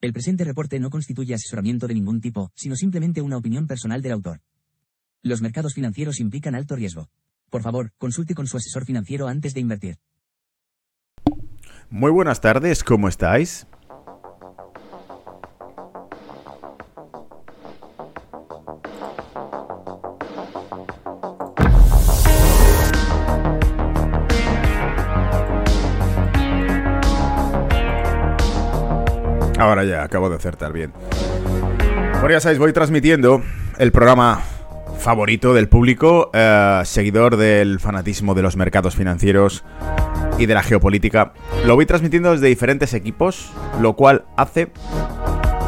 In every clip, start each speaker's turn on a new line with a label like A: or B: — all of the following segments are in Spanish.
A: El presente reporte no constituye asesoramiento de ningún tipo, sino simplemente una opinión personal del autor. Los mercados financieros implican alto riesgo. Por favor, consulte con su asesor financiero antes de invertir.
B: Muy buenas tardes, ¿cómo estáis? Ahora ya, acabo de acertar bien. Bueno, ya sabéis, voy transmitiendo el programa favorito del público, eh, seguidor del fanatismo de los mercados financieros y de la geopolítica. Lo voy transmitiendo desde diferentes equipos, lo cual hace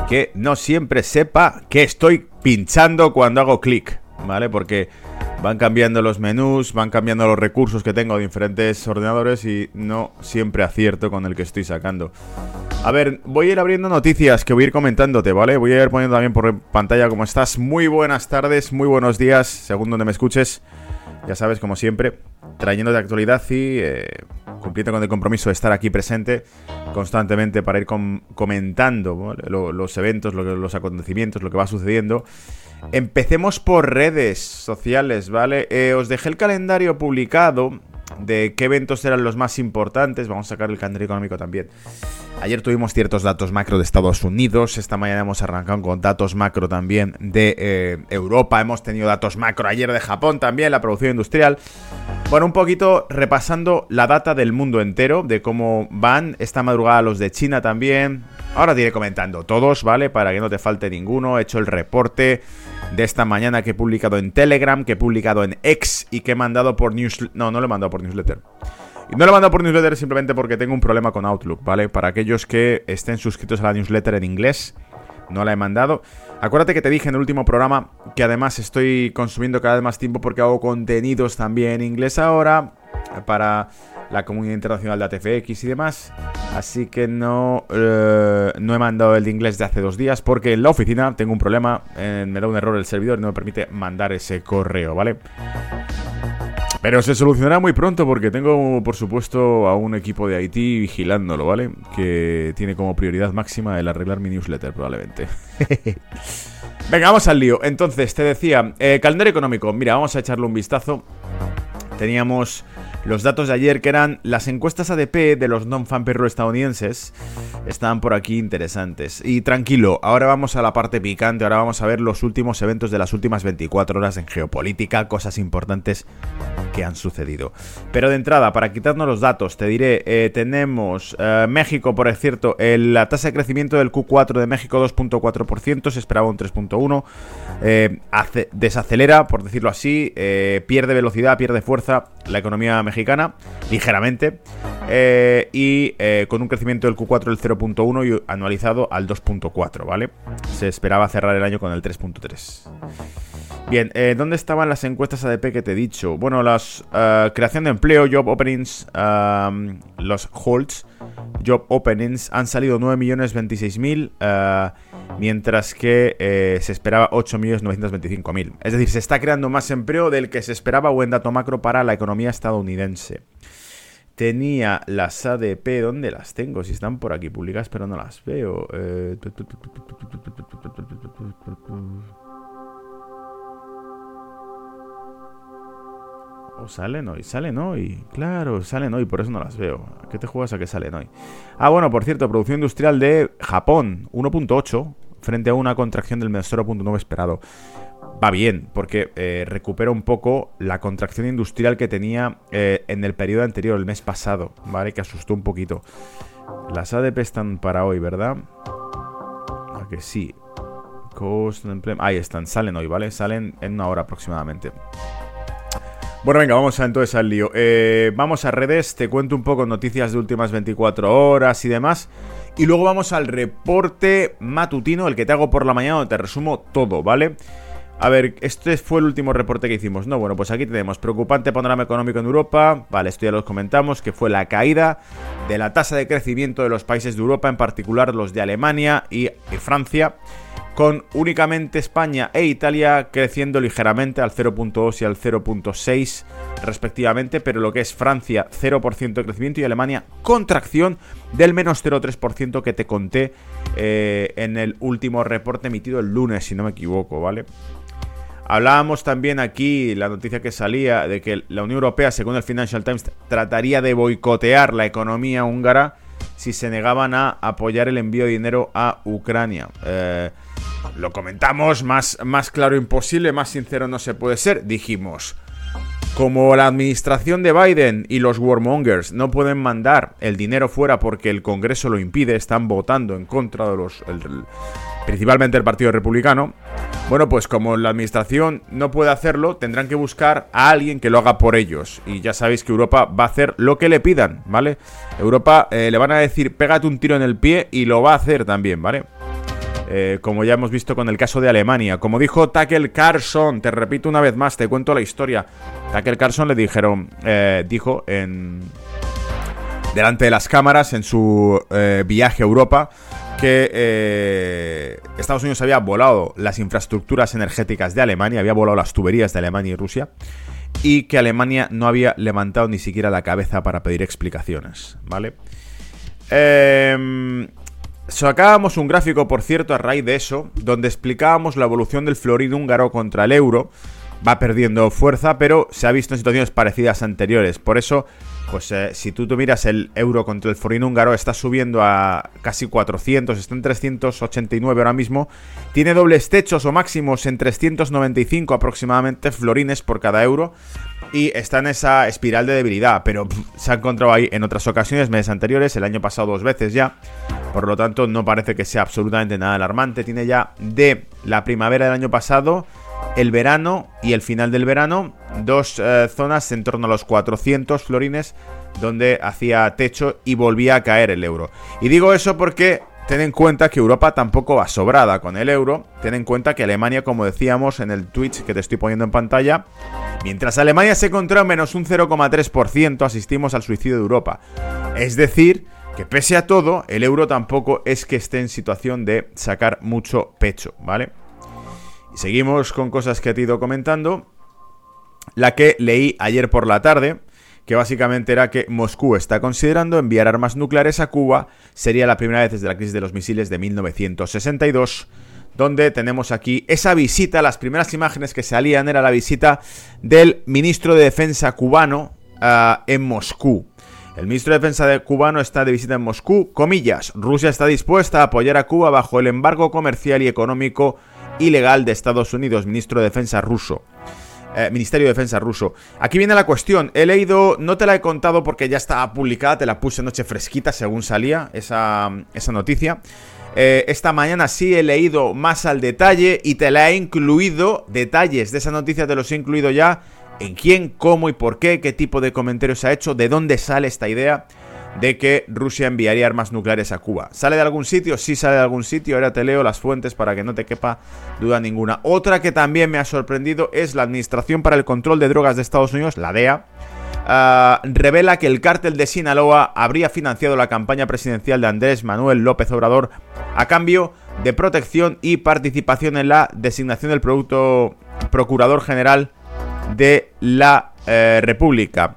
B: que no siempre sepa que estoy pinchando cuando hago clic, ¿vale? Porque van cambiando los menús, van cambiando los recursos que tengo de diferentes ordenadores y no siempre acierto con el que estoy sacando. A ver, voy a ir abriendo noticias que voy a ir comentándote, ¿vale? Voy a ir poniendo también por pantalla cómo estás. Muy buenas tardes, muy buenos días, según donde me escuches. Ya sabes, como siempre, trayendo de actualidad y eh, cumpliendo con el compromiso de estar aquí presente constantemente para ir comentando los eventos, los acontecimientos, lo que va sucediendo. Empecemos por redes sociales, ¿vale? Eh, os dejé el calendario publicado de qué eventos eran los más importantes. Vamos a sacar el calendario económico también. Ayer tuvimos ciertos datos macro de Estados Unidos. Esta mañana hemos arrancado con datos macro también de eh, Europa. Hemos tenido datos macro ayer de Japón también, la producción industrial. Bueno, un poquito repasando la data del mundo entero, de cómo van. Esta madrugada los de China también. Ahora te iré comentando todos, ¿vale? Para que no te falte ninguno. He hecho el reporte de esta mañana que he publicado en Telegram, que he publicado en X y que he mandado por newsletter. No, no lo he mandado por newsletter. No lo he mandado por newsletter simplemente porque tengo un problema con Outlook, ¿vale? Para aquellos que estén suscritos a la newsletter en inglés, no la he mandado. Acuérdate que te dije en el último programa que además estoy consumiendo cada vez más tiempo porque hago contenidos también en inglés ahora para la comunidad internacional de ATFX y demás. Así que no, eh, no he mandado el de inglés de hace dos días porque en la oficina tengo un problema, eh, me da un error el servidor y no me permite mandar ese correo, ¿vale? Pero se solucionará muy pronto porque tengo, por supuesto, a un equipo de IT vigilándolo, ¿vale? Que tiene como prioridad máxima el arreglar mi newsletter, probablemente. Venga, vamos al lío. Entonces, te decía, eh, calendario económico. Mira, vamos a echarle un vistazo. Teníamos los datos de ayer, que eran las encuestas ADP de los non-fan perro estadounidenses, estaban por aquí interesantes. Y tranquilo, ahora vamos a la parte picante, ahora vamos a ver los últimos eventos de las últimas 24 horas en geopolítica, cosas importantes que han sucedido. Pero de entrada, para quitarnos los datos, te diré, eh, tenemos eh, México, por cierto, la tasa de crecimiento del Q4 de México 2.4%, se esperaba un 3.1%, eh, desacelera, por decirlo así, pierde velocidad, pierde fuerza la economía mexicana, ligeramente, eh, y eh, con un crecimiento del Q4 del 0.1 y anualizado al 2.4, ¿vale? Se esperaba cerrar el año con el 3.3. Bien, eh, ¿dónde estaban las encuestas ADP que te he dicho? Bueno, las creación de empleo, job openings, los holds, job openings han salido 9.026.000, mientras que se esperaba 8.925.000. Es decir, se está creando más empleo del que se esperaba buen dato macro para la economía estadounidense. Tenía las ADP, ¿dónde las tengo? Si están por aquí publicadas, pero no las veo. ¿O salen hoy? ¿Salen hoy? Claro, salen hoy, por eso no las veo. ¿A qué te juegas a que salen hoy? Ah, bueno, por cierto, producción industrial de Japón, 1.8, frente a una contracción del 0.9 esperado va bien, porque eh, recupera un poco la contracción industrial que tenía eh, en el periodo anterior, el mes pasado, ¿vale? Que asustó un poquito. Las ADP están para hoy, ¿verdad? ¿A que sí? Ahí están, salen hoy, ¿vale? Salen en una hora aproximadamente. Bueno, venga, vamos a, entonces al lío. Eh, vamos a redes, te cuento un poco noticias de últimas 24 horas y demás. Y luego vamos al reporte matutino, el que te hago por la mañana, donde te resumo todo, ¿vale? A ver, este fue el último reporte que hicimos. No, bueno, pues aquí tenemos preocupante panorama económico en Europa. Vale, esto ya lo comentamos, que fue la caída de la tasa de crecimiento de los países de Europa, en particular los de Alemania y, Francia, con únicamente España e Italia creciendo ligeramente al 0.2 y al 0.6 respectivamente, pero lo que es Francia 0% de crecimiento y Alemania contracción del menos 0,3% que te conté eh, en el último reporte emitido el lunes, si no me equivoco, ¿vale? Hablábamos también aquí, la noticia que salía, de que la Unión Europea, según el Financial Times, trataría de boicotear la economía húngara si se negaban a apoyar el envío de dinero a Ucrania. Eh, lo comentamos, más, más claro imposible, más sincero no se puede ser. Dijimos, como la administración de Biden y los warmongers no pueden mandar el dinero fuera porque el Congreso lo impide, están votando en contra de los principalmente el Partido Republicano. Bueno, pues como la administración no puede hacerlo, tendrán que buscar a alguien que lo haga por ellos. Y ya sabéis que Europa va a hacer lo que le pidan, ¿vale? Europa eh, le van a decir, pégate un tiro en el pie y lo va a hacer también, ¿vale? Eh, como ya hemos visto con el caso de Alemania. Como dijo Takel Carson, te repito una vez más, te cuento la historia. Takel Carson le dijeron, eh, dijo en delante de las cámaras en su viaje a Europa que eh, Estados Unidos había volado las infraestructuras energéticas de Alemania, había volado las tuberías de Alemania y Rusia, y que Alemania no había levantado ni siquiera la cabeza para pedir explicaciones, ¿vale? Eh, sacábamos un gráfico, por cierto, a raíz de eso, donde explicábamos la evolución del florín húngaro contra el euro. Va perdiendo fuerza, pero se ha visto en situaciones parecidas anteriores. Por eso pues eh, si tú, te miras el euro contra el forín húngaro, está subiendo a casi 400, está en 389 ahora mismo. Tiene dobles techos o máximos en 395 aproximadamente florines por cada euro. Y está en esa espiral de debilidad, pero se ha encontrado ahí en otras ocasiones, meses anteriores, el año pasado dos veces ya. Por lo tanto, no parece que sea absolutamente nada alarmante. Tiene ya de la primavera del año pasado el verano y el final del verano, dos eh, zonas en torno a los 400 florines donde hacía techo y volvía a caer el euro. Y digo eso porque ten en cuenta que Europa tampoco va sobrada con el euro. Ten en cuenta que Alemania, como decíamos en el Twitch que te estoy poniendo en pantalla, mientras Alemania se encontró en menos un 0,3%, asistimos al suicidio de Europa. Es decir, que pese a todo, el euro tampoco es que esté en situación de sacar mucho pecho, ¿vale? Y seguimos con cosas que te he ido comentando. La que leí ayer por la tarde, que básicamente era que Moscú está considerando enviar armas nucleares a Cuba. Sería la primera vez desde la crisis de los misiles de 1962 donde tenemos aquí esa visita, las primeras imágenes que salían era la visita del ministro de Defensa cubano ah, en Moscú. El ministro de Defensa de cubano está de visita en Moscú, comillas, Rusia está dispuesta a apoyar a Cuba bajo el embargo comercial y económico ilegal de Estados Unidos, ministro de Defensa ruso. Eh, Ministerio de Defensa ruso. Aquí viene la cuestión. He leído, no te la he contado porque ya estaba publicada, te la puse noche fresquita según salía esa, esa noticia. Eh, esta mañana sí he leído más al detalle y te la he incluido. Detalles de esa noticia te los he incluido ya. En quién, cómo y por qué, qué tipo de comentarios ha hecho, de dónde sale esta idea de que Rusia enviaría armas nucleares a Cuba. ¿Sale de algún sitio? Sí sale de algún sitio. Ahora te leo las fuentes para que no te quepa duda ninguna. Otra que también me ha sorprendido es la Administración para el Control de Drogas de Estados Unidos, la DEA. Ah, revela que el cártel de Sinaloa habría financiado la campaña presidencial de Andrés Manuel López Obrador a cambio de protección y participación en la designación del producto Procurador General de la eh, República.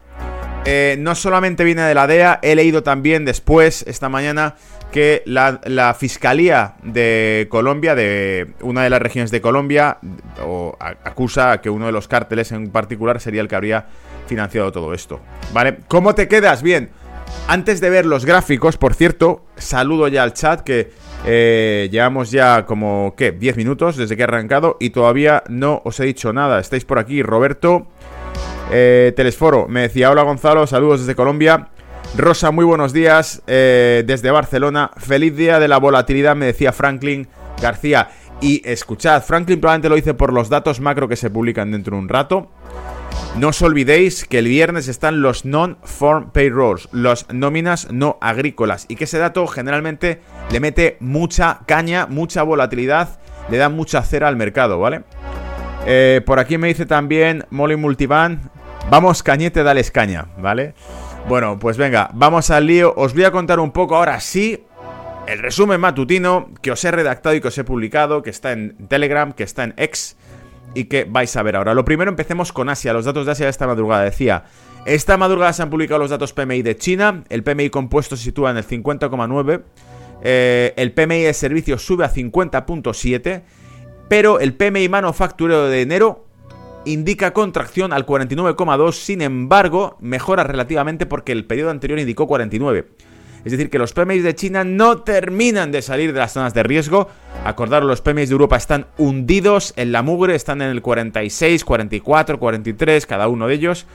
B: Eh, no solamente viene de la DEA, he leído también después, esta mañana, que la, Fiscalía de Colombia, de una de las regiones de Colombia, acusa que uno de los cárteles en particular sería el que habría financiado todo esto. ¿Vale? ¿Cómo te quedas? Bien. Antes de ver los gráficos, por cierto, saludo ya al chat que eh, llevamos ya como, ¿qué? 10 minutos desde que he arrancado y todavía no os he dicho nada. Estáis por aquí, Roberto, eh, Telesforo me decía, hola Gonzalo, saludos desde Colombia. Rosa, muy buenos días eh, desde Barcelona. Feliz día de la volatilidad, me decía Franklin García. Y escuchad, Franklin probablemente lo hice por los datos macro que se publican dentro de un rato. No os olvidéis que el viernes están los non-farm payrolls, las nóminas no agrícolas, y que ese dato generalmente le mete mucha caña, mucha volatilidad, le da mucha cera al mercado, ¿vale? Eh, por aquí me dice también Molly Multivan. Vamos, cañete, dale caña, ¿vale? Bueno, pues venga, vamos al lío. Os voy a contar un poco ahora sí el resumen matutino que os he redactado y que os he publicado, que está en Telegram, que está en X y que vais a ver ahora. Lo primero empecemos con Asia. Los datos de Asia de esta madrugada. Decía, esta madrugada se han publicado los datos PMI de China. El PMI compuesto se sitúa en el 50,9. Eh, el PMI de servicios sube a 50.7. Pero el PMI manufacturero de enero indica contracción al 49,2. Sin embargo, mejora relativamente porque el periodo anterior indicó 49. Es decir, que los PMI de China no terminan de salir de las zonas de riesgo. Acordaros, los PMI de Europa están hundidos en la mugre, están en el 46, 44, 43, cada uno de ellos.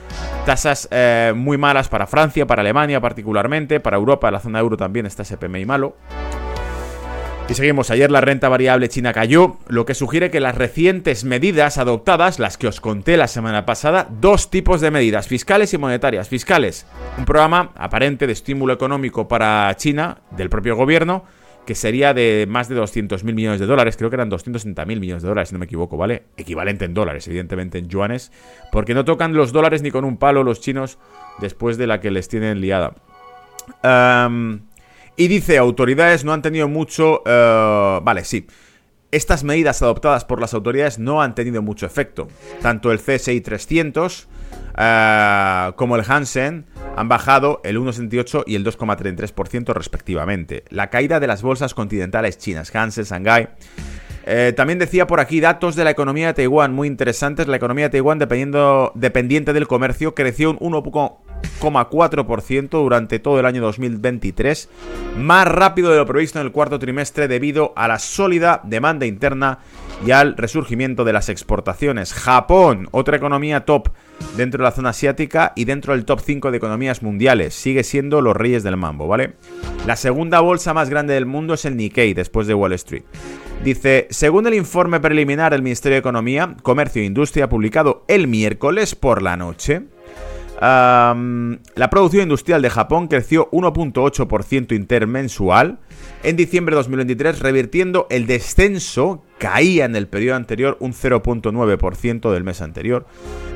B: Tasas eh, muy malas para Francia, para Alemania particularmente, para Europa, la zona euro también está ese PMI malo. Y seguimos, ayer la renta variable china cayó, lo que sugiere que las recientes medidas adoptadas, las que os conté la semana pasada, dos tipos de medidas, fiscales y monetarias. Fiscales, un programa aparente de estímulo económico para China, del propio gobierno, que sería de más de 200 mil millones de dólares, creo que eran 260 mil millones de dólares, si no me equivoco, ¿vale? Equivalente en dólares, evidentemente en yuanes, porque no tocan los dólares ni con un palo los chinos después de la que les tienen liada. Y dice, autoridades no han tenido mucho... Eh, vale, sí. Estas medidas adoptadas por las autoridades no han tenido mucho efecto. Tanto el CSI 300 eh, como el Hansen han bajado el 1,68 y el 2,33% respectivamente. La caída de las bolsas continentales chinas, Hansen, Shanghai... Eh, también decía por aquí datos de la economía de Taiwán muy interesantes. La economía de Taiwán, dependiendo, dependiente del comercio, creció un 1, 4% durante todo el año 2023, más rápido de lo previsto en el cuarto trimestre debido a la sólida demanda interna y al resurgimiento de las exportaciones. Japón, otra economía top dentro de la zona asiática y dentro del top 5 de economías mundiales, sigue siendo los reyes del mambo, ¿vale? La segunda bolsa más grande del mundo es el Nikkei, después de Wall Street. Dice, según el informe preliminar del Ministerio de Economía, Comercio e Industria publicado el miércoles por la noche, la producción industrial de Japón creció 1.8% intermensual en diciembre de 2023, revirtiendo el descenso, caía en el periodo anterior un 0.9% del mes anterior,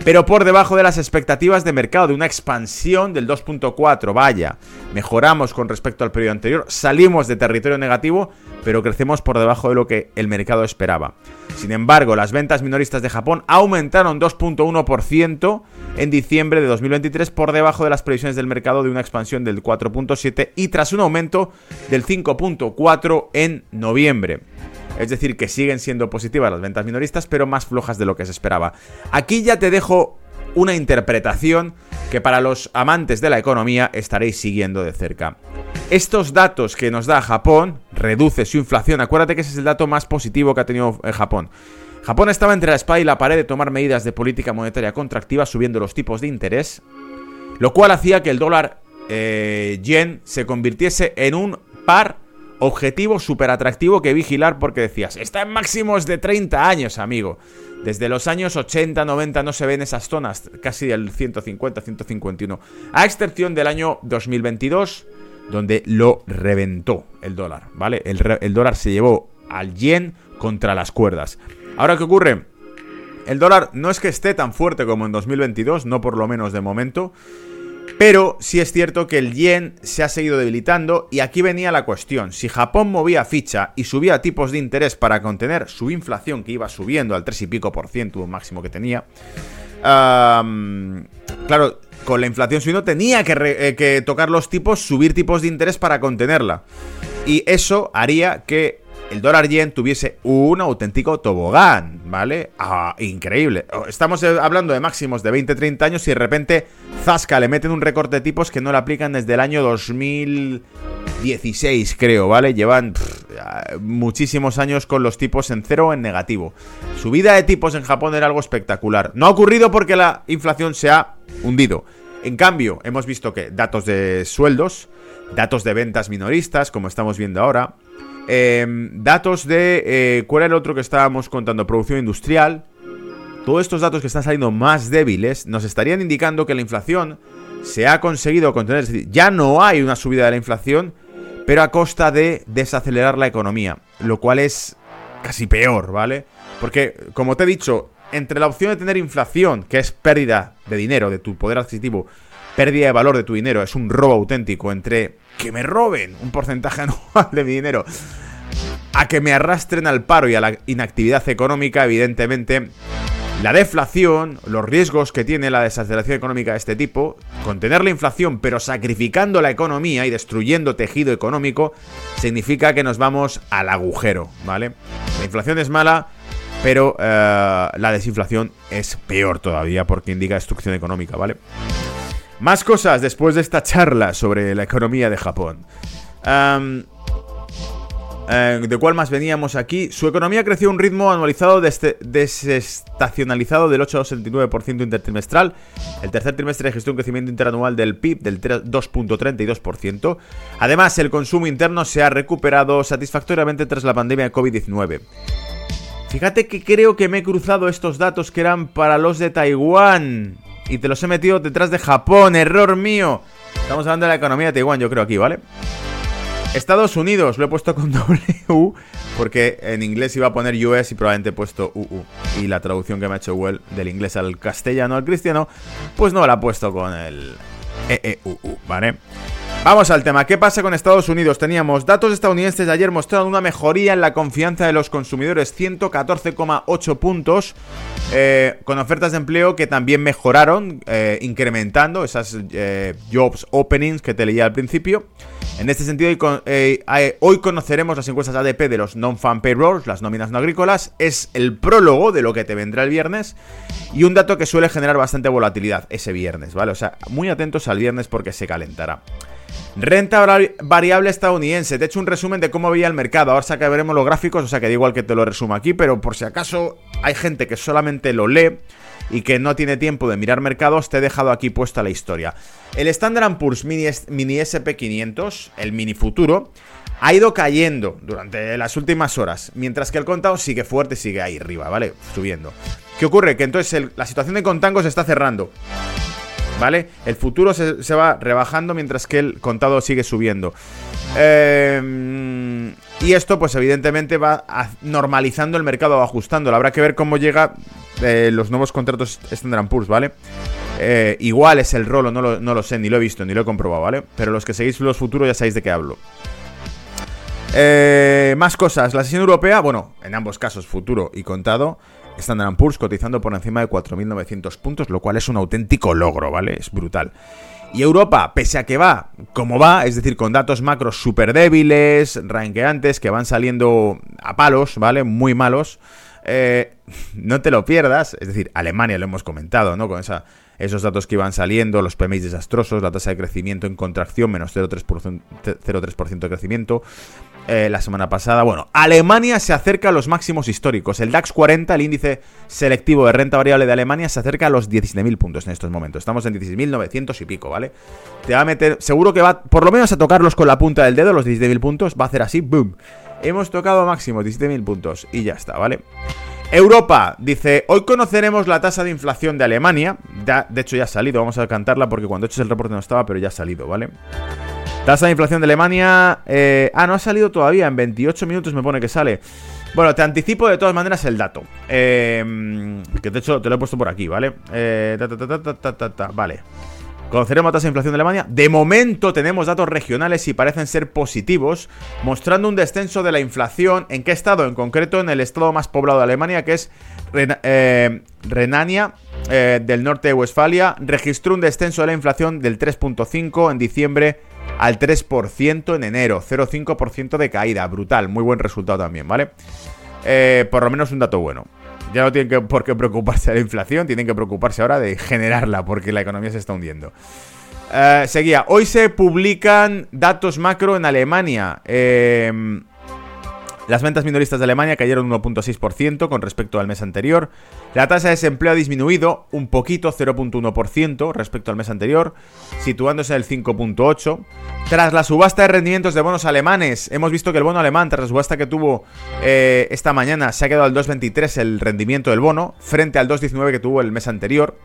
B: pero por debajo de las expectativas de mercado, de una expansión del 2.4%. Vaya, mejoramos con respecto al periodo anterior, salimos de territorio negativo, pero crecemos por debajo de lo que el mercado esperaba. Sin embargo, las ventas minoristas de Japón aumentaron 2.1% en diciembre de 2023 por debajo de las previsiones del mercado de una expansión del 4.7 y tras un aumento del 5.4 en noviembre. Es decir, que siguen siendo positivas las ventas minoristas, pero más flojas de lo que se esperaba. Aquí ya te dejo una interpretación que para los amantes de la economía estaréis siguiendo de cerca. Estos datos que nos da Japón, reduce su inflación, acuérdate que ese es el dato más positivo que ha tenido eh, Japón. Japón estaba entre la espada y la pared de tomar medidas de política monetaria contractiva subiendo los tipos de interés, lo cual hacía que el dólar eh, yen se convirtiese en un par objetivo súper atractivo que vigilar porque decías, está en máximos de 30 años, amigo. Desde los años 80, 90 no se ven esas zonas, casi del 150, 151. A excepción del año 2022, donde lo reventó el dólar, ¿vale? El, el dólar se llevó al yen contra las cuerdas. Ahora, ¿qué ocurre? El dólar no es que esté tan fuerte como en 2022, no por lo menos de momento. Pero sí es cierto que el yen se ha seguido debilitando y aquí venía la cuestión. Si Japón movía ficha y subía tipos de interés para contener su inflación que iba subiendo al 3 y pico por ciento, máximo que tenía, claro, con la inflación subiendo tenía eh, que tocar los tipos, subir tipos de interés para contenerla. Y eso haría que el dólar yen tuviese un auténtico tobogán, ¿vale? Ah, increíble. Oh, estamos eh, hablando de máximos de 20-30 años y de repente Zasca le meten un recorte de tipos que no le aplican desde el año 2016, creo, ¿vale? Llevan muchísimos años con los tipos en cero o en negativo. Subida de tipos en Japón era algo espectacular. No ha ocurrido porque la inflación se ha hundido. En cambio, hemos visto que datos de sueldos, datos de ventas minoristas, como estamos viendo ahora, Em, datos de... Eh, ¿Cuál era el otro que estábamos contando? Producción industrial. Todos estos datos que están saliendo más débiles nos estarían indicando que la inflación se ha conseguido contener. Es decir, ya no hay una subida de la inflación, pero a costa de desacelerar la economía. Lo cual es casi peor, ¿vale? Porque, como te he dicho, entre la opción de tener inflación, que es pérdida de dinero, de tu poder adquisitivo, pérdida de valor de tu dinero, es un robo auténtico entre que me roben un porcentaje anual de mi dinero a que me arrastren al paro y a la inactividad económica, evidentemente, la deflación, los riesgos que tiene la desaceleración económica de este tipo, contener la inflación pero sacrificando la economía y destruyendo tejido económico, significa que nos vamos al agujero, ¿vale? La inflación es mala, pero eh, la desinflación es peor todavía porque indica destrucción económica, ¿vale? Más cosas después de esta charla sobre la economía de Japón. Eh, ¿De cuál más veníamos aquí? Su economía creció a un ritmo anualizado desestacionalizado del 8,69% intertrimestral. El tercer trimestre registró un crecimiento interanual del PIB del 2,32%. Además, el consumo interno se ha recuperado satisfactoriamente tras la pandemia de COVID-19. Fíjate que creo que me he cruzado estos datos que eran para los de Taiwán. Y te los he metido detrás de Japón. Error mío. Estamos hablando de la economía de Taiwán, yo creo aquí, ¿vale? Estados Unidos, lo he puesto con W porque en inglés iba a poner US y probablemente he puesto UU. Y la traducción que me ha hecho Well del inglés al castellano al cristiano, pues no la ha puesto con el EEUU, ¿vale? Vamos al tema. ¿Qué pasa con Estados Unidos? Teníamos datos estadounidenses de ayer mostraron una mejoría en la confianza de los consumidores, 114,8 puntos, eh, con ofertas de empleo que también mejoraron, eh, incrementando esas eh, jobs openings que te leía al principio. En este sentido, hoy conoceremos las encuestas ADP de los non-fan payrolls, las nóminas no agrícolas. Es el prólogo de lo que te vendrá el viernes y un dato que suele generar bastante volatilidad ese viernes, ¿vale? O sea, muy atentos al viernes porque se calentará. Renta variable estadounidense. Te he hecho un resumen de cómo veía el mercado. Ahora que veremos los gráficos, o sea que da igual que te lo resumo aquí, pero por si acaso hay gente que solamente lo lee y que no tiene tiempo de mirar mercados, te he dejado aquí puesta la historia. El Standard Poor's Mini, mini SP500, el mini futuro, ha ido cayendo durante las últimas horas, mientras que el contado sigue fuerte, sigue ahí arriba, ¿vale? Subiendo. ¿Qué ocurre? Que entonces la situación de contango se está cerrando. ¿Vale? El futuro se, va rebajando mientras que el contado sigue subiendo. Em, y esto, pues evidentemente va normalizando el mercado, va ajustando. Habrá que ver cómo llega eh, los nuevos contratos Standard Poor's, ¿vale? Eh, igual es el rolo, no lo, no lo sé, ni lo he visto, ni lo he comprobado, ¿vale? Pero los que seguís los futuros ya sabéis de qué hablo. Eh, más cosas. La sesión europea, bueno, en ambos casos, futuro y contado, Standard Poor's cotizando por encima de 4.900 puntos, lo cual es un auténtico logro, ¿vale? Es brutal. Y Europa, pese a que va como va, es decir, con datos macros súper débiles, ranqueantes, que van saliendo a palos, ¿vale? Muy malos. Eh, no te lo pierdas, es decir, Alemania lo hemos comentado, ¿no? Con esos datos que iban saliendo, los PMI desastrosos, la tasa de crecimiento en contracción, menos 0,3% de crecimiento, eh, la semana pasada. Bueno, Alemania se acerca a los máximos históricos. El DAX 40, el índice selectivo de renta variable de Alemania, se acerca a los 17.000 puntos en estos momentos. Estamos en 16.900 y pico, ¿vale? Te va a meter, seguro que va por lo menos a tocarlos con la punta del dedo, los 17.000 puntos. Va a hacer así, boom. Hemos tocado máximo 17.000 puntos y ya está, ¿vale? Europa dice, hoy conoceremos la tasa de inflación de Alemania. de hecho ya ha salido, vamos a cantarla porque cuando he hecho el reporte no estaba, pero ya ha salido, ¿vale? Tasa de inflación de Alemania. Eh, ah, no ha salido todavía. En 28 minutos me pone que sale. Bueno, te anticipo de todas maneras el dato. Eh, que de hecho te lo he puesto por aquí, ¿vale? Eh, vale. Conoceremos la tasa de inflación de Alemania. De momento tenemos datos regionales y parecen ser positivos, mostrando un descenso de la inflación. ¿En qué estado? En concreto en el estado más poblado de Alemania, que es Renania del norte de Westfalia. Registró un descenso de la inflación del 3.5 en diciembre al 3% en enero, 0,5% de caída, brutal, muy buen resultado también, ¿vale? Eh, por lo menos un dato bueno. Ya no tienen que, por qué preocuparse de la inflación, tienen que preocuparse ahora de generarla, porque la economía se está hundiendo. Eh, seguía, hoy se publican datos macro en Alemania. Eh, las ventas minoristas de Alemania cayeron un 1.6% con respecto al mes anterior. La tasa de desempleo ha disminuido un poquito, 0.1% respecto al mes anterior, situándose en el 5.8%. Tras la subasta de rendimientos de bonos alemanes, hemos visto que el bono alemán, tras la subasta que tuvo eh, esta mañana, se ha quedado al 2.23 el rendimiento del bono, frente al 2.19 que tuvo el mes anterior,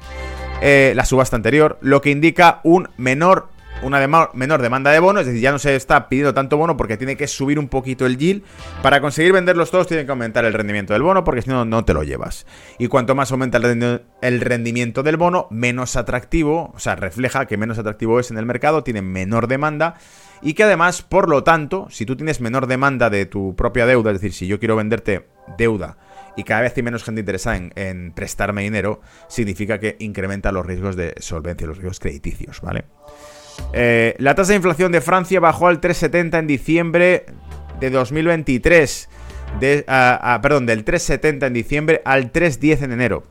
B: eh, la subasta anterior, lo que indica un menor una menor demanda de bono, es decir, ya no se está pidiendo tanto bono porque tiene que subir un poquito el yield. Para conseguir venderlos todos tiene que aumentar el rendimiento del bono porque si no, no te lo llevas. Y cuanto más aumenta el rendimiento del bono, menos atractivo, o sea, refleja que menos atractivo es en el mercado, tiene menor demanda y que además, por lo tanto, si tú tienes menor demanda de tu propia deuda, es decir, si yo quiero venderte deuda y cada vez hay menos gente interesada en, prestarme dinero, significa que incrementa los riesgos de solvencia, los riesgos crediticios, ¿vale? Eh, la tasa de inflación de Francia bajó al 3,70 en diciembre de 2023. perdón, del 3,70 en diciembre al 3,10 en enero.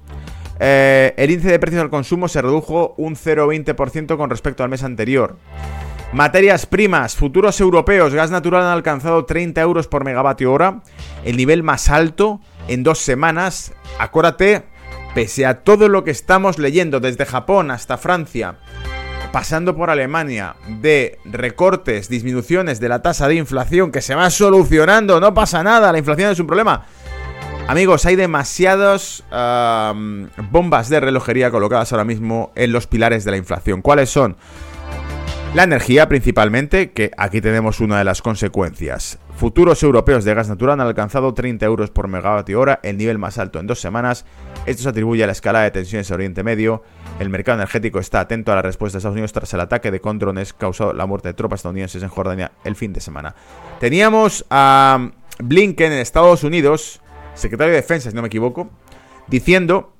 B: Eh, el índice de precios al consumo se redujo un 0,20% con respecto al mes anterior. Materias primas, futuros europeos, gas natural han alcanzado 30 euros por megavatio hora, el nivel más alto en dos semanas. Acuérdate, pese a todo lo que estamos leyendo desde Japón hasta Francia, pasando por Alemania, de recortes, disminuciones de la tasa de inflación que se va solucionando, no pasa nada, la inflación es un problema. Amigos, hay demasiadas bombas de relojería colocadas ahora mismo en los pilares de la inflación. ¿Cuáles son? La energía principalmente, que aquí tenemos una de las consecuencias. Futuros europeos de gas natural han alcanzado 30 euros por megavatio hora, el nivel más alto en dos semanas. Esto se atribuye a la escalada de tensiones en Oriente Medio. El mercado energético está atento a la respuesta de Estados Unidos tras el ataque de con drones causado la muerte de tropas estadounidenses en Jordania el fin de semana. Teníamos a Blinken en Estados Unidos, secretario de Defensa, si no me equivoco, diciendo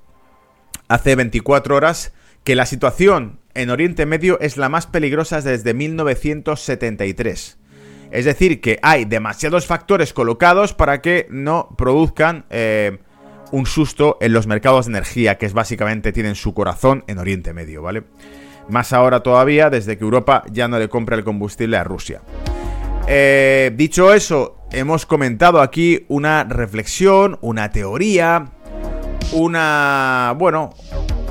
B: hace 24 horas que la situación en Oriente Medio es la más peligrosa desde 1973. Es decir, que hay demasiados factores colocados para que no produzcan eh, un susto en los mercados de energía, que es básicamente tienen su corazón en Oriente Medio, ¿vale? Más ahora todavía, desde que Europa ya no le compra el combustible a Rusia. Eh, dicho eso, hemos comentado aquí una reflexión, una teoría, una... bueno,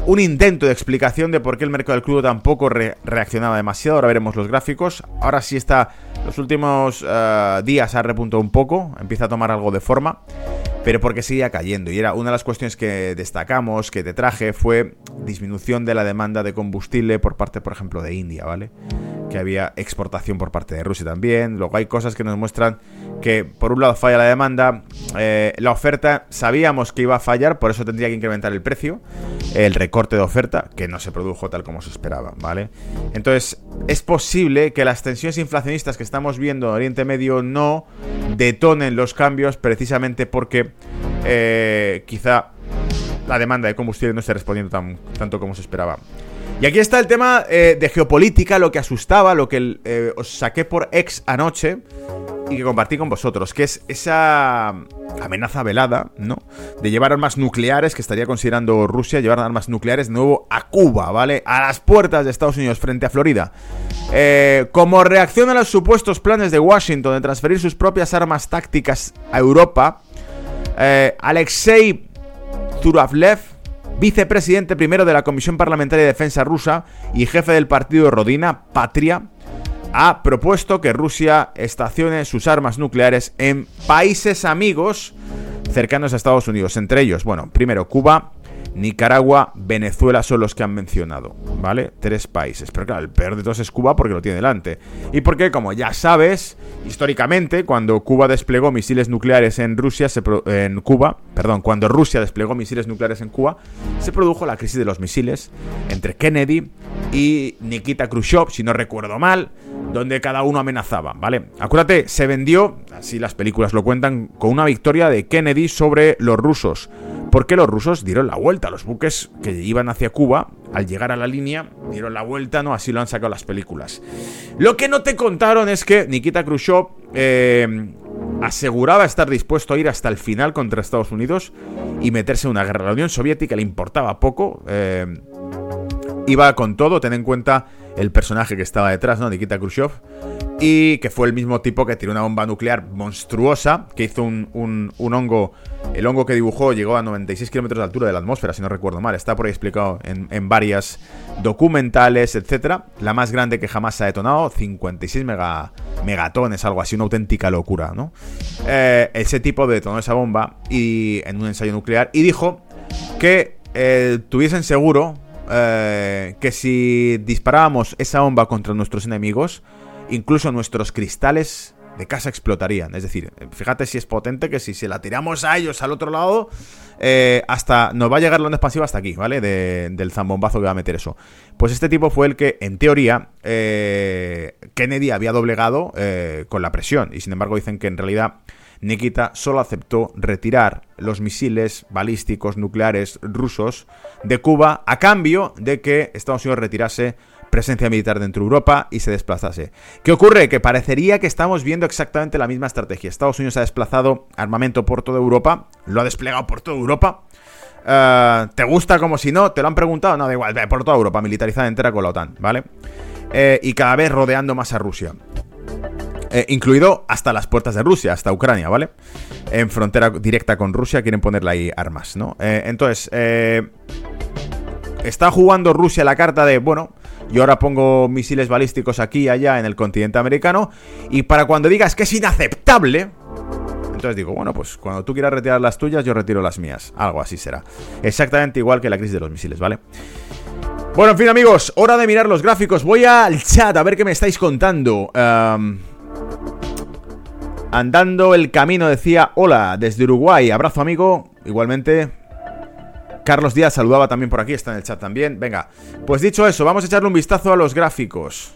B: un intento de explicación de por qué el mercado del crudo tampoco reaccionaba demasiado. Ahora veremos los gráficos. Ahora sí está, los últimos eh, días ha repuntado un poco, empieza a tomar algo de forma, pero porque seguía cayendo. Y era una de las cuestiones que destacamos, que te traje, fue disminución de la demanda de combustible por parte, por ejemplo, de India, ¿vale? Que había exportación por parte de Rusia también. Luego hay cosas que nos muestran que por un lado falla la demanda, eh, la oferta sabíamos que iba a fallar, por eso tendría que incrementar el precio, el recorte de oferta, que no se produjo tal como se esperaba, ¿vale? Entonces, es posible que las tensiones inflacionistas que estamos viendo en Oriente Medio no detonen los cambios precisamente porque eh, quizá la demanda de combustible no esté respondiendo tan, tanto como se esperaba. Y aquí está el tema eh, de geopolítica, lo que asustaba, lo que os saqué por ex anoche y que compartí con vosotros, que es esa amenaza velada, ¿no? De llevar armas nucleares, que estaría considerando Rusia llevar armas nucleares de nuevo a Cuba, ¿vale? A las puertas de Estados Unidos frente a Florida. Eh, como reacción a los supuestos planes de Washington de transferir sus propias armas tácticas a Europa, eh, Alexei Zuravlev, vicepresidente primero de la Comisión Parlamentaria de Defensa rusa y jefe del partido Rodina, Patria, ha propuesto que Rusia estacione sus armas nucleares en países amigos cercanos a Estados Unidos, entre ellos, bueno, primero Cuba, Nicaragua, Venezuela son los que han mencionado, ¿vale? Tres países. Pero claro, el peor de todos es Cuba porque lo tiene delante. Y porque, como ya sabes, históricamente, cuando Cuba desplegó misiles nucleares en Rusia, en Cuba, perdón, cuando Rusia desplegó misiles nucleares en Cuba, se produjo la crisis de los misiles entre Kennedy y Nikita Khrushchev, si no recuerdo mal, donde cada uno amenazaba, ¿vale? Acuérdate, se vendió, así las películas lo cuentan, con una victoria de Kennedy sobre los rusos porque los rusos dieron la vuelta. Los buques que iban hacia Cuba, al llegar a la línea, dieron la vuelta, ¿no? Así lo han sacado las películas. Lo que no te contaron es que Nikita Khrushchev eh, aseguraba estar dispuesto a ir hasta el final contra Estados Unidos y meterse en una guerra. La Unión Soviética le importaba poco. Eh, iba con todo, ten en cuenta el personaje que estaba detrás, ¿no? Nikita Khrushchev. Y que fue el mismo tipo que tiró una bomba nuclear monstruosa, que hizo un, un, hongo. El hongo que dibujó llegó a 96 kilómetros de altura de la atmósfera, si no recuerdo mal. Está por ahí explicado en, en varias documentales, etc. La más grande que jamás se ha detonado, 56 mega, megatones, algo así, una auténtica locura, ¿no? Eh, ese tipo detonó esa bomba y, en un ensayo nuclear y dijo que eh, tuviesen seguro eh, que si disparábamos esa bomba contra nuestros enemigos, incluso nuestros cristales de casa explotarían. Es decir, fíjate si es potente que si se la tiramos a ellos al otro lado, eh, hasta nos va a llegar la onda expansiva hasta aquí, ¿vale? del zambombazo que va a meter eso. Pues este tipo fue el que, en teoría, eh, Kennedy había doblegado eh, con la presión. Y sin embargo dicen que en realidad Nikita solo aceptó retirar los misiles balísticos nucleares rusos de Cuba a cambio de que Estados Unidos retirase presencia militar dentro de Europa y se desplazase. ¿Qué ocurre? Que parecería que estamos viendo exactamente la misma estrategia. Estados Unidos ha desplazado armamento por toda Europa, lo ha desplegado por toda Europa. Eh, ¿Te gusta como si no? ¿Te lo han preguntado? No, da igual, por toda Europa, militarizada entera con la OTAN, ¿vale? Eh, y cada vez rodeando más a Rusia. Eh, incluido hasta las puertas de Rusia, hasta Ucrania, ¿vale? En frontera directa con Rusia quieren ponerle ahí armas, ¿no? entonces, está jugando Rusia la carta de, bueno, yo ahora pongo misiles balísticos aquí y allá en el continente americano. Y para cuando digas que es inaceptable, entonces digo, bueno, pues cuando tú quieras retirar las tuyas, yo retiro las mías. Algo así será. Exactamente igual que la crisis de los misiles, ¿vale? Bueno, en fin, amigos, hora de mirar los gráficos. Voy al chat a ver qué me estáis contando. Andando el camino decía, hola, desde Uruguay. Abrazo, amigo. Igualmente, Carlos Díaz saludaba también por aquí, está en el chat también. Venga, pues dicho eso, vamos a echarle un vistazo a los gráficos.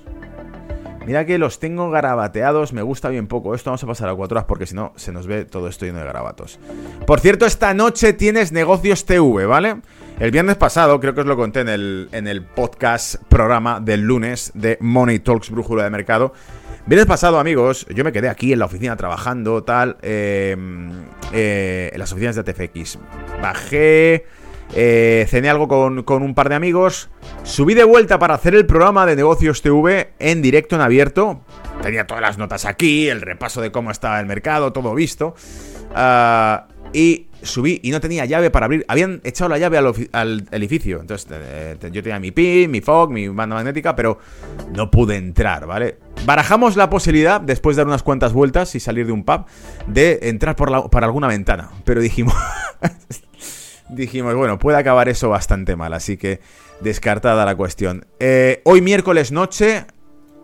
B: Mira que los tengo garabateados, me gusta bien poco. Esto vamos a pasar a 4 horas porque si no se nos ve todo esto lleno de garabatos. Por cierto, esta noche tienes Negocios TV, ¿vale? El viernes pasado, creo que os lo conté en el, en el podcast programa del lunes de Money Talks Brújula de Mercado. Viernes pasado, amigos, yo me quedé aquí en la oficina trabajando, tal, eh, eh, en las oficinas de TFX. Bajé eh, cené algo con, un par de amigos. Subí de vuelta para hacer el programa de Negocios TV en directo, en abierto. Tenía todas las notas aquí, el repaso de cómo estaba el mercado, todo visto. Ah, y subí y no tenía llave para abrir. Habían echado la llave al, edificio. Entonces eh, yo tenía mi PIN, mi FOG, mi banda magnética, pero no pude entrar, ¿vale? Barajamos la posibilidad, después de dar unas cuantas vueltas y salir de un pub, de entrar por, la, alguna ventana. Pero dijimos... dijimos, bueno, puede acabar eso bastante mal, así que descartada la cuestión. Eh, hoy miércoles noche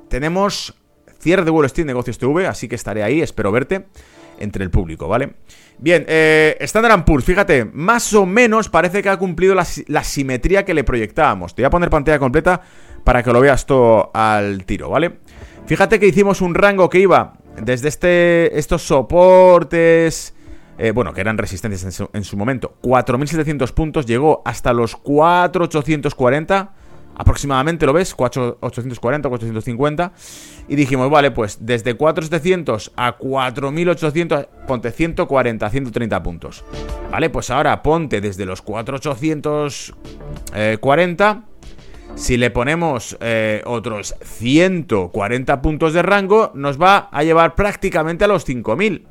B: tenemos cierre de Wall Street Negocios TV, así que estaré ahí, espero verte entre el público, ¿vale? Bien, eh, Standard Poor's, fíjate, más o menos parece que ha cumplido la, simetría que le proyectábamos. Te voy a poner pantalla completa para que lo veas todo al tiro, ¿vale? Fíjate que hicimos un rango que iba desde este, estos soportes eh, bueno, que eran resistencias en su, momento, 4.700 puntos, llegó hasta los 4.840 aproximadamente, ¿lo ves? 4.840, 450. Y dijimos, vale, pues desde 4.700 a 4.800, ponte 140, 130 puntos. Vale, pues ahora ponte desde los 4.840. Si le ponemos eh, otros 140 puntos de rango, nos va a llevar prácticamente a los 5.000.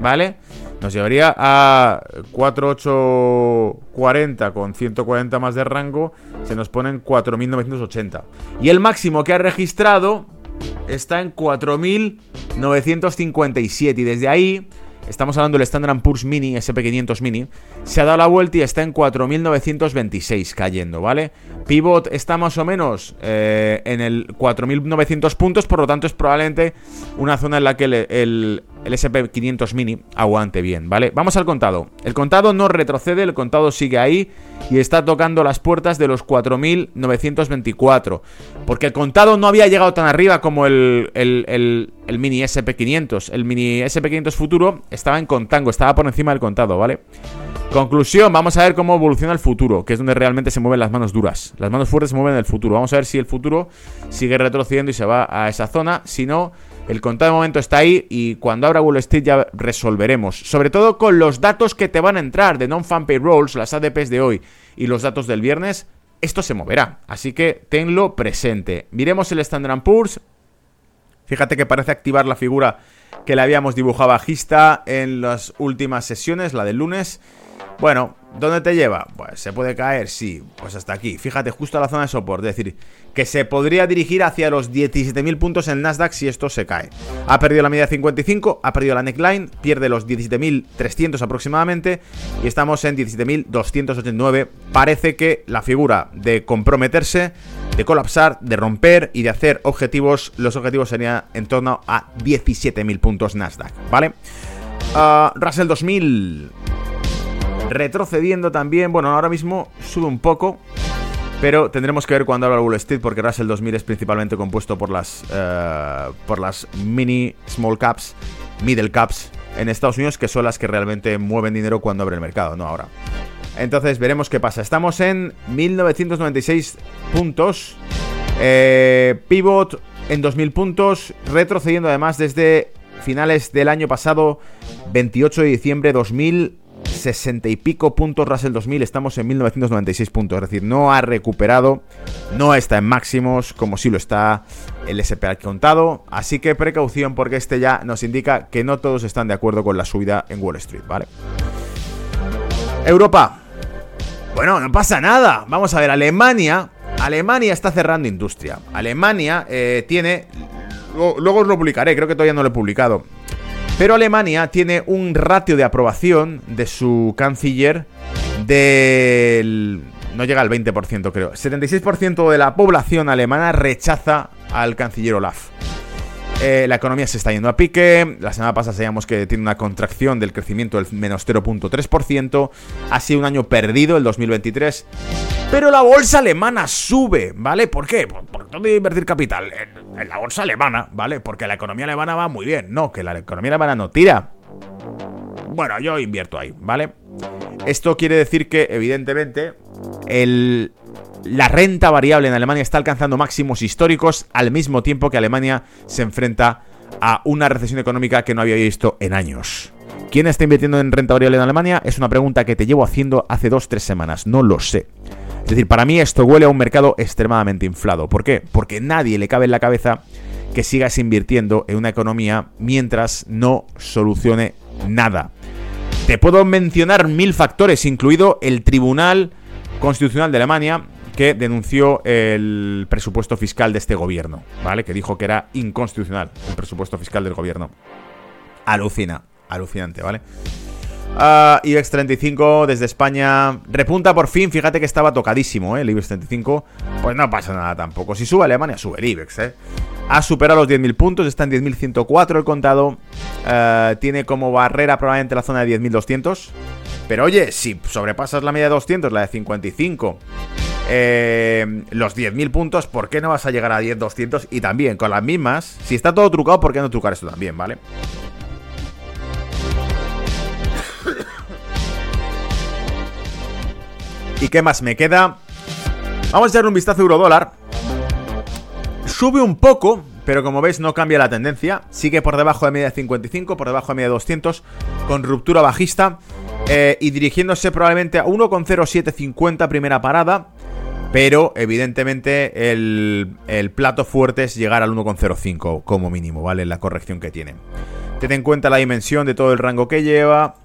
B: ¿Vale? Nos llevaría a 4840 con 140 más de rango. Se nos ponen 4980. Y el máximo que ha registrado está en 4957. Y desde ahí Estamos hablando del Standard Poor's Mini, SP500 Mini. Se ha dado la vuelta y está en 4.926 cayendo, ¿vale? Pivot está más o menos eh, en el 4.900 puntos, por lo tanto es probablemente una zona en la que el, SP500 Mini aguante bien, ¿vale? Vamos al contado. El contado no retrocede, el contado sigue ahí y está tocando las puertas de los 4.924. Porque el contado no había llegado tan arriba como el, el, el Mini SP500. El Mini SP500 futuro estaba en contango, estaba por encima del contado, ¿vale? Conclusión, vamos a ver cómo evoluciona el futuro, que es donde realmente se mueven las manos duras. Las manos fuertes se mueven en el futuro. Vamos a ver si el futuro sigue retrocediendo y se va a esa zona. Si no, el contado de momento está ahí y cuando abra Wall Street ya resolveremos. Sobre todo con los datos que te van a entrar de non-fan payrolls, las ADPs de hoy y los datos del viernes. Esto se moverá, así que tenlo presente. Miremos el Standard Poor's. Fíjate que parece activar la figura que le habíamos dibujado bajista en las últimas sesiones, la del lunes. Bueno, ¿dónde te lleva? ¿Se puede caer? Sí, pues hasta aquí. Fíjate, justo a la zona de soporte. Es decir, que se podría dirigir hacia los 17.000 puntos en Nasdaq si esto se cae. Ha perdido la media 55, ha perdido la neckline, pierde los 17.300 aproximadamente y estamos en 17.289. Parece que la figura de comprometerse, de colapsar, de romper y de hacer objetivos, los objetivos serían en torno a 17.000 puntos Nasdaq, ¿vale? Uh, Russell 2000 retrocediendo también. Bueno, ahora mismo sube un poco. Pero tendremos que ver cuando habla Wall Street porque Russell 2000 es principalmente compuesto por las, eh, por las mini, small caps, middle caps en Estados Unidos, que son las que realmente mueven dinero cuando abre el mercado, no ahora. Entonces veremos qué pasa. Estamos en 1996 puntos. Eh, pivot en 2000 puntos. Retrocediendo además desde finales del año pasado, 28 de diciembre 2000. 60 y pico puntos Russell 2000, estamos en 1996 puntos, es decir, no ha recuperado, no está en máximos como si lo está el SP al contado, así que precaución porque este ya nos indica que no todos están de acuerdo con la subida en Wall Street, ¿vale? Europa. Bueno, no pasa nada. Vamos a ver, Alemania. Alemania está cerrando industria. Alemania eh, tiene... Luego os lo publicaré, creo que todavía no lo he publicado. Pero Alemania tiene un ratio de aprobación de su canciller del... No llega al 20%, creo. 76% de la población alemana rechaza al canciller Olaf. Eh, la economía se está yendo a pique. La semana pasada sabíamos que tiene una contracción del crecimiento del menos 0.3%. Ha sido un año perdido el 2023. Pero la bolsa alemana sube, ¿vale? ¿Por qué? ¿Por, dónde invertir capital? En, en la bolsa alemana, ¿vale? Porque la economía alemana va muy bien. No, que la economía alemana no tira. Bueno, yo invierto ahí, ¿vale? Esto quiere decir que, evidentemente, la renta variable en Alemania está alcanzando máximos históricos al mismo tiempo que Alemania se enfrenta a una recesión económica que no había visto en años. ¿Quién está invirtiendo en renta variable en Alemania? Es una pregunta que te llevo haciendo hace dos tres semanas, no lo sé. Es decir, para mí esto huele a un mercado extremadamente inflado. ¿Por qué? Porque nadie le cabe en la cabeza que sigas invirtiendo en una economía mientras no solucione nada. Te puedo mencionar mil factores, incluido el Tribunal Constitucional de Alemania, que denunció el presupuesto fiscal de este gobierno, ¿vale? Que dijo que era inconstitucional el presupuesto fiscal del gobierno. Alucina, alucinante, ¿vale? Uh, IBEX 35 desde España repunta por fin. Fíjate que estaba tocadísimo, ¿eh? El IBEX 35. Pues no pasa nada tampoco. Si sube Alemania, sube el IBEX, ¿eh? Ha superado los 10.000 puntos, está en 10.104 el contado. Uh, tiene como barrera probablemente la zona de 10.200. Pero oye, si sobrepasas la media de 200, la de 55, eh, los 10.000 puntos, ¿por qué no vas a llegar a 10.200? Y también con las mismas, si está todo trucado, ¿por qué no trucar esto también, ¿vale? ¿Y qué más me queda? Vamos a echar un vistazo a euro dólar. Sube un poco, pero como veis no cambia la tendencia. Sigue por debajo de media de 55, por debajo de media de 200, con ruptura bajista. Eh, y dirigiéndose probablemente a 1,0750 primera parada. Pero evidentemente el, el, plato fuerte es llegar al 1,05 como mínimo, ¿vale? La corrección que tiene. Ten en cuenta la dimensión de todo el rango que lleva.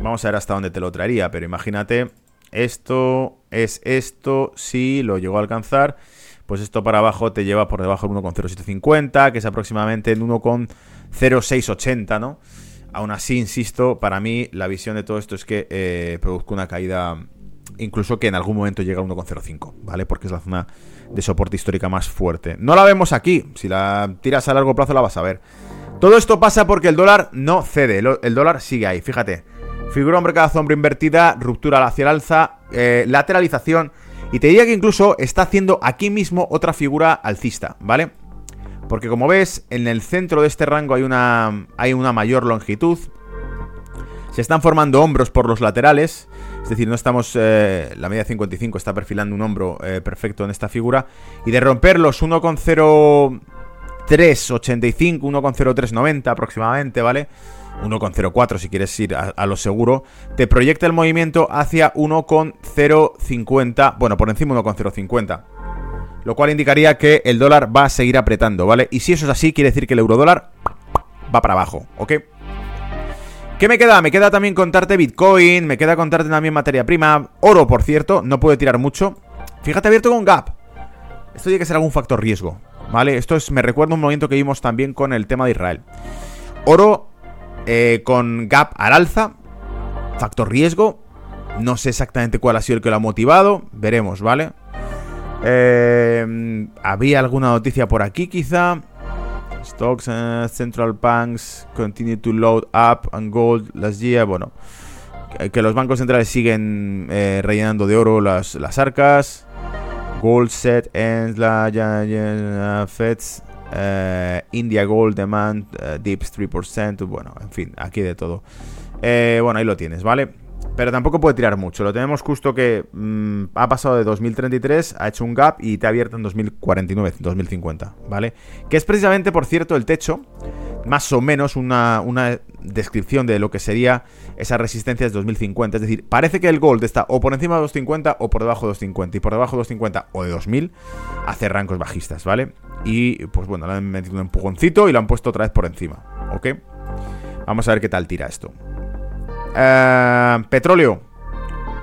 B: Vamos a ver hasta dónde te lo traería, pero imagínate esto es esto, si lo llegó a alcanzar, pues esto para abajo te lleva por debajo del 1,0750, que es aproximadamente el 1,0680, ¿no? Aún así, insisto, para mí la visión de todo esto es que eh, produzca una caída, incluso que en algún momento llega a 1,05, ¿vale? Porque es la zona de soporte histórica más fuerte. No la vemos aquí, si la tiras a largo plazo la vas a ver. Todo esto pasa porque el dólar no cede, el dólar sigue ahí, fíjate. Figura hombre cada sombra invertida, ruptura hacia el alza, eh, lateralización. Y te diría que incluso está haciendo aquí mismo otra figura alcista, ¿vale? Porque como ves, en el centro de este rango hay una, hay una mayor longitud. Se están formando hombros por los laterales. Es decir, no estamos... Eh, la media 55 está perfilando un hombro eh, perfecto en esta figura. Y de romper los 1,0385, 1,0390 aproximadamente, ¿vale? 1,04 si quieres ir a, lo seguro, te proyecta el movimiento hacia 1,050, bueno, por encima 1,050. Lo cual indicaría que el dólar va a seguir apretando, ¿vale? Y si eso es así, quiere decir que el euro dólar va para abajo, ¿ok? ¿Qué me queda? Me queda también contarte Bitcoin, me queda contarte también materia prima, oro, por cierto, no puede tirar mucho. Fíjate abierto con Gap. Esto tiene que ser algún factor riesgo, ¿vale? Esto es, me recuerda un movimiento que vimos también con el tema de Israel. Oro eh, con Gap al alza, factor riesgo. No sé exactamente cuál ha sido el que lo ha motivado, veremos, ¿vale? Eh, ¿Había alguna noticia por aquí quizá? Stocks and central banks continue to load up and gold last year. Bueno, que los bancos centrales siguen eh, rellenando de oro las, las arcas. Gold set ends la uh, Feds. Uh, India Gold demand uh, dips 3%. Bueno, en fin, aquí de todo. Eh, bueno, ahí lo tienes, ¿vale? Pero tampoco puede tirar mucho. Lo tenemos justo que mm, ha pasado de 2033, ha hecho un gap y te ha abierto en 2049, 2050, ¿vale? Que es precisamente, por cierto, el techo, más o menos una, descripción de lo que sería esa resistencia de 2050. Es decir, parece que el gold está o por encima de 250 o por debajo de 250. Y por debajo de 250 o de 2000 hace rangos bajistas, ¿vale? Y pues bueno, le han metido un empujoncito y lo han puesto otra vez por encima, ¿ok? Vamos a ver qué tal tira esto. Eh, petróleo.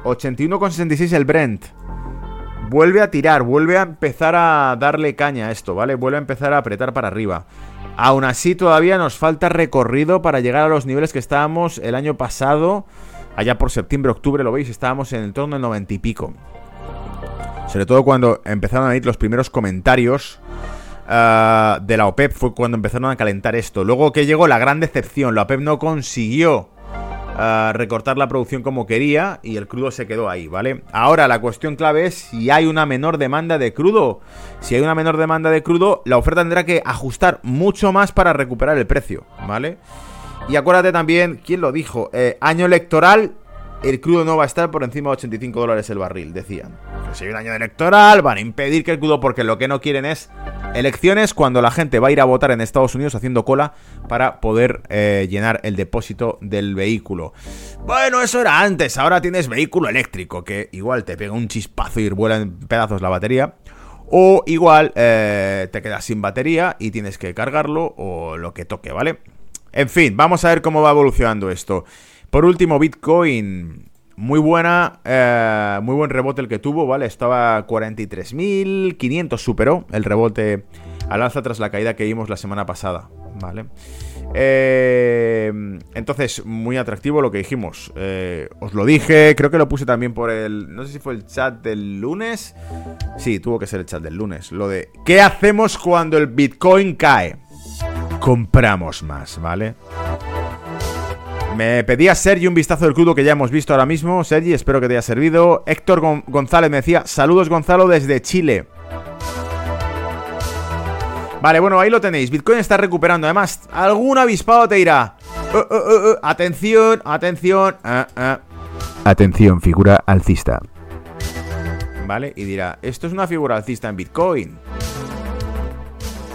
B: 81,66 el Brent. Vuelve a tirar, vuelve a empezar a darle caña a esto, ¿vale? Vuelve a empezar a apretar para arriba. Aún así, todavía nos falta recorrido para llegar a los niveles que estábamos el año pasado. Allá por septiembre, octubre, lo veis, estábamos en el torno del 90 y pico. Sobre todo cuando empezaron a ir los primeros comentarios eh, de la OPEP, fue cuando empezaron a calentar esto. Luego que llegó la gran decepción, la OPEP no consiguió recortar la producción como quería y el crudo se quedó ahí, ¿vale? Ahora la cuestión clave es si hay una menor demanda de crudo. Si hay una menor demanda de crudo, la oferta tendrá que ajustar mucho más para recuperar el precio, ¿vale? Y acuérdate también, ¿quién lo dijo? Eh, año electoral, el crudo no va a estar por encima de 85 dólares el barril, decían. si hay un año electoral, van a impedir que el crudo, porque lo que no quieren es elecciones cuando la gente va a ir a votar en Estados Unidos haciendo cola para poder eh, llenar el depósito del vehículo. Bueno, eso era antes, ahora tienes vehículo eléctrico, que igual te pega un chispazo y vuela en pedazos la batería. O igual eh, te quedas sin batería y tienes que cargarlo o lo que toque, ¿vale? En fin, vamos a ver cómo va evolucionando esto. Por último, Bitcoin. Muy buena, eh, muy buen rebote el que tuvo, ¿vale? Estaba 43.500, superó el rebote al alza tras la caída que vimos la semana pasada, ¿vale? Eh, entonces, muy atractivo lo que dijimos. Eh, os lo dije, creo que lo puse también por el. No sé si fue el chat del lunes. Sí, tuvo que ser el chat del lunes. Lo de. ¿Qué hacemos cuando el Bitcoin cae? Compramos más, ¿vale? Me pedía Sergi un vistazo del crudo que ya hemos visto ahora mismo. Sergi, espero que te haya servido. Héctor González me decía, saludos Gonzalo desde Chile. Vale, bueno, ahí lo tenéis. Bitcoin está recuperando. Además, algún avispado te irá. Uh, uh, uh, atención, atención. Atención, figura alcista. Vale, y dirá, esto es una figura alcista en Bitcoin.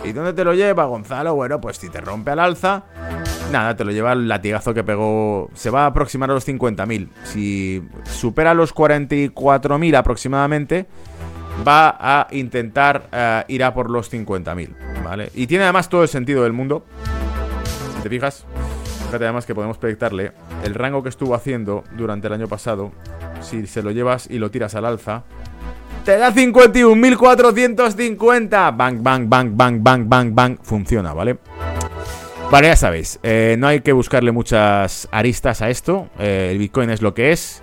B: ¿Y dónde te lo lleva, Gonzalo? Bueno, pues si te rompe al alza, nada, te lo lleva el latigazo que pegó. Se va a aproximar a los 50.000. Si supera los 44.000 aproximadamente, va a intentar eh, ir a por los 50.000, ¿vale? Y tiene además todo el sentido del mundo. Si te fijas, fíjate además que podemos proyectarle el rango que estuvo haciendo durante el año pasado. Si se lo llevas y lo tiras al alza, te da 51.450. Bang, bang, bang, bang, bang, bang, bang. Funciona, ¿vale? Vale, ya sabéis, eh, no hay que buscarle muchas aristas a esto. Eh, el Bitcoin es lo que es.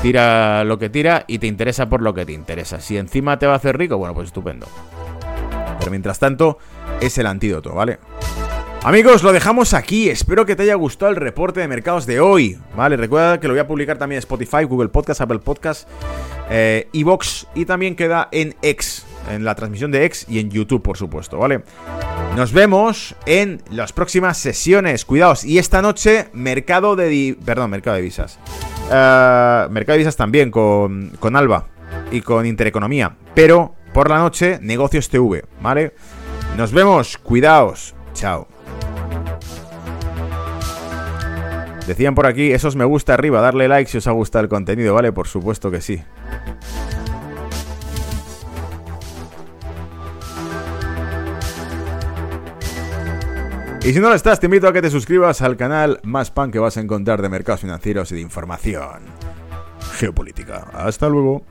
B: Tira lo que tira y te interesa por lo que te interesa. Si encima te va a hacer rico, bueno, pues estupendo. Pero mientras tanto, es el antídoto, ¿vale? Amigos, lo dejamos aquí. Espero que te haya gustado el reporte de mercados de hoy. Vale, recuerda que lo voy a publicar también en Spotify, Google Podcast, Apple Podcast, eh, Evox y también queda en X, en la transmisión de X y en YouTube, por supuesto, ¿vale? Nos vemos en las próximas sesiones. Cuidaos. Y esta noche, mercado de... Perdón, mercado de visas. Eh, mercado de visas también con, con Alba y con Intereconomía. Pero por la noche, negocios TV, ¿vale? Nos vemos. Cuidaos. Chao. Decían por aquí, esos me gusta arriba, darle like si os ha gustado el contenido, ¿vale? Por supuesto que sí. Y si no lo estás, te invito a que te suscribas al canal Más Pan que vas a encontrar de mercados financieros y de información geopolítica. Hasta luego.